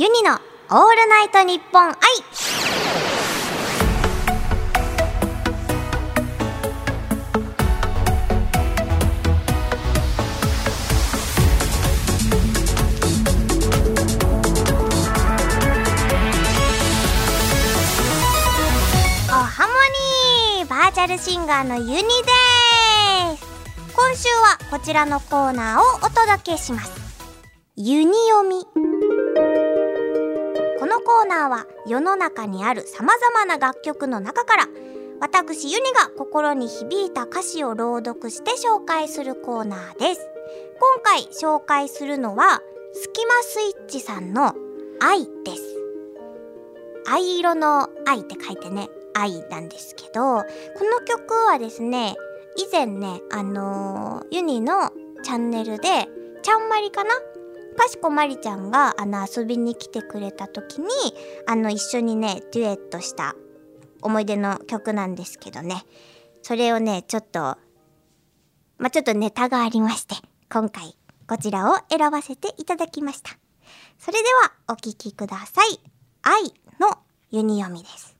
ユニのオールナイトニッポン愛おハモニーバーチャルシンガーのユニです。今週はこちらのコーナーをお届けします。ユニ読み。のコーナーは世の中にある様々な楽曲の中から私ユニが心に響いた歌詞を朗読して紹介するコーナーです。今回紹介するのはスキマスイッチさんの愛です。藍色の愛って書いてね愛なんですけどこの曲はですね以前ねあのーユニのチャンネルでちゃんまりかなかしこまりちゃんがあの遊びに来てくれた時にあの一緒にねデュエットした思い出の曲なんですけどね。それをねちょっとまあちょっとネタがありまして今回こちらを選ばせていただきました。それではお聴きください。愛のユニ読みです。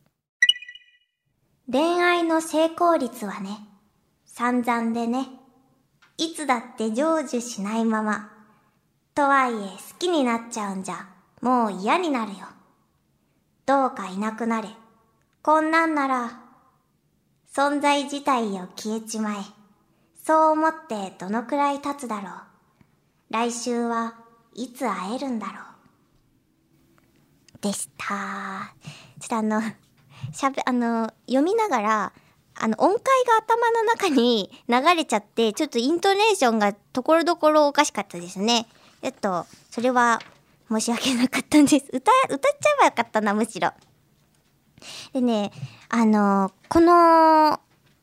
恋愛の成功率はね散々でねいつだって成就しないままとはいえ好きになっちゃうんじゃもう嫌になるよ。どうかいなくなれ。こんなんなら存在自体を消えちまえ。そう思ってどのくらい経つだろう。来週はいつ会えるんだろう。でした。ちょっとあのしゃべあの読みながらあの音階が頭の中に流れちゃってちょっとイントネーションがところどころおかしかったですね。えっとそれは申し訳なかったんです 歌歌っちゃえばよかったなむしろでねあのこの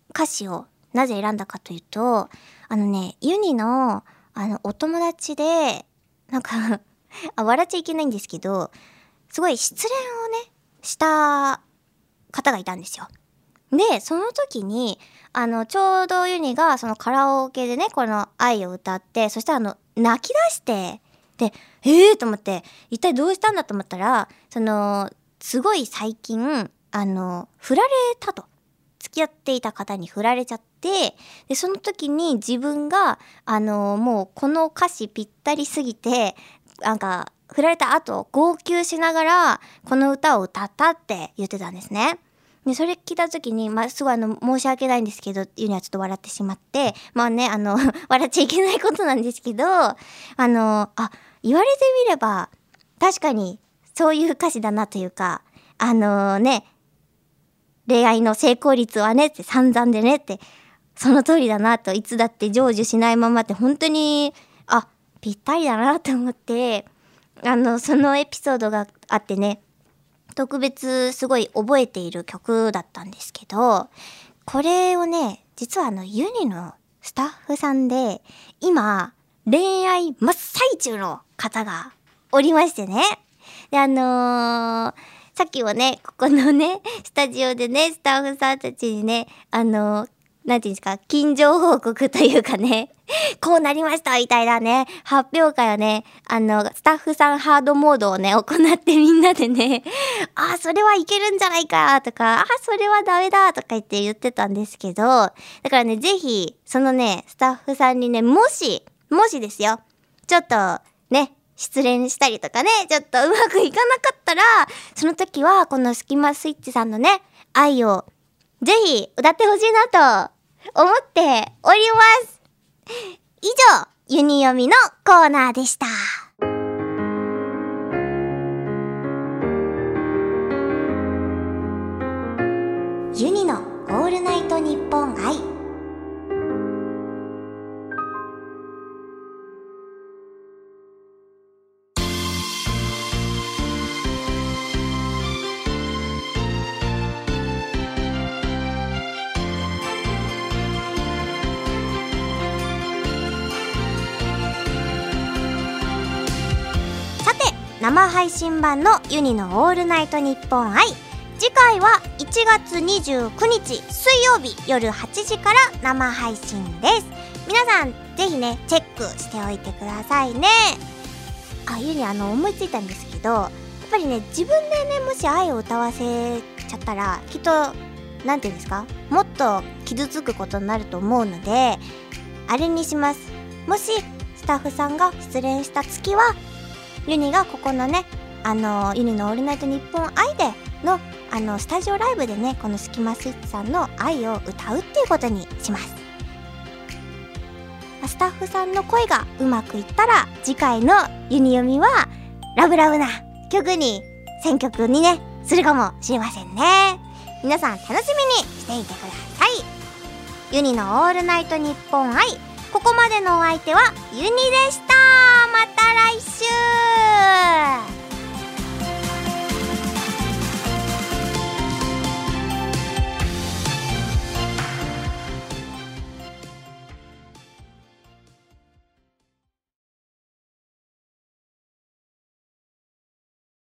歌詞をなぜ選んだかというとあのねユニのあのお友達でなんかあ笑っちゃいけないんですけどすごい失恋をねした方がいたんですよ。でその時にあのちょうどユニがそのカラオケでねこの「愛」を歌ってそしたらあの泣き出してでえーと思って一体どうしたんだと思ったらそのすごい最近あの振られたと付き合っていた方に振られちゃってでその時に自分があのもうこの歌詞ぴったりすぎてなんか振られた後号泣しながらこの歌を歌ったって言ってたんですね。でそれ聞いた時に、まあ、すごいあの申し訳ないんですけどっていうにはちょっと笑ってしまってまあねあの 笑っちゃいけないことなんですけどあのあ言われてみれば確かにそういう歌詞だなというかあのね恋愛の成功率はねって散々でねってその通りだなといつだって成就しないままって本当にあぴったりだなと思ってあのそのエピソードがあってね特別すごい覚えている曲だったんですけどこれをね実はあのユニのスタッフさんで今恋愛真っ最中の方がおりましてね。であのーさっきもね、ここのね、スタジオでね、スタッフさんたちにね、あの、なんていうんですか、近所報告というかね、こうなりましたみたいなね、発表会をね、あの、スタッフさんハードモードをね、行ってみんなでね、ああ、それはいけるんじゃないかとか、ああ、それはダメだとか言って言ってたんですけど、だからね、ぜひ、そのね、スタッフさんにね、もし、もしですよ、ちょっと、ね、失恋したりとかね、ちょっとうまくいかなかったら、その時はこのスキマスイッチさんのね、愛をぜひ歌ってほしいなと思っております。以上、ユニ読みのコーナーでした。ユニのオールナイトニッポン愛。生配信版のユニのオールナイトニッポン愛次回は1月29日水曜日夜8時から生配信です。皆さんぜひねチェックしておいてくださいね。あゆりあの思いついたんですけどやっぱりね自分でねもし愛を歌わせちゃったらきっと何て言うんですかもっと傷つくことになると思うのであれにします。もしスタッフさんが失恋した月はユニがここのねあのユニの「オールナイトニッポン愛で」のあのスタジオライブでねこのスキマスイッチさんの愛を歌うっていうことにします。スタッフさんの声がうまくいったら次回のユニ読みはラブラブな曲に選曲にねするかもしれませんね。皆さん楽しみにしていてください。ユニの「オールナイトニッポン愛」ここまでのお相手はユニでした。また来週。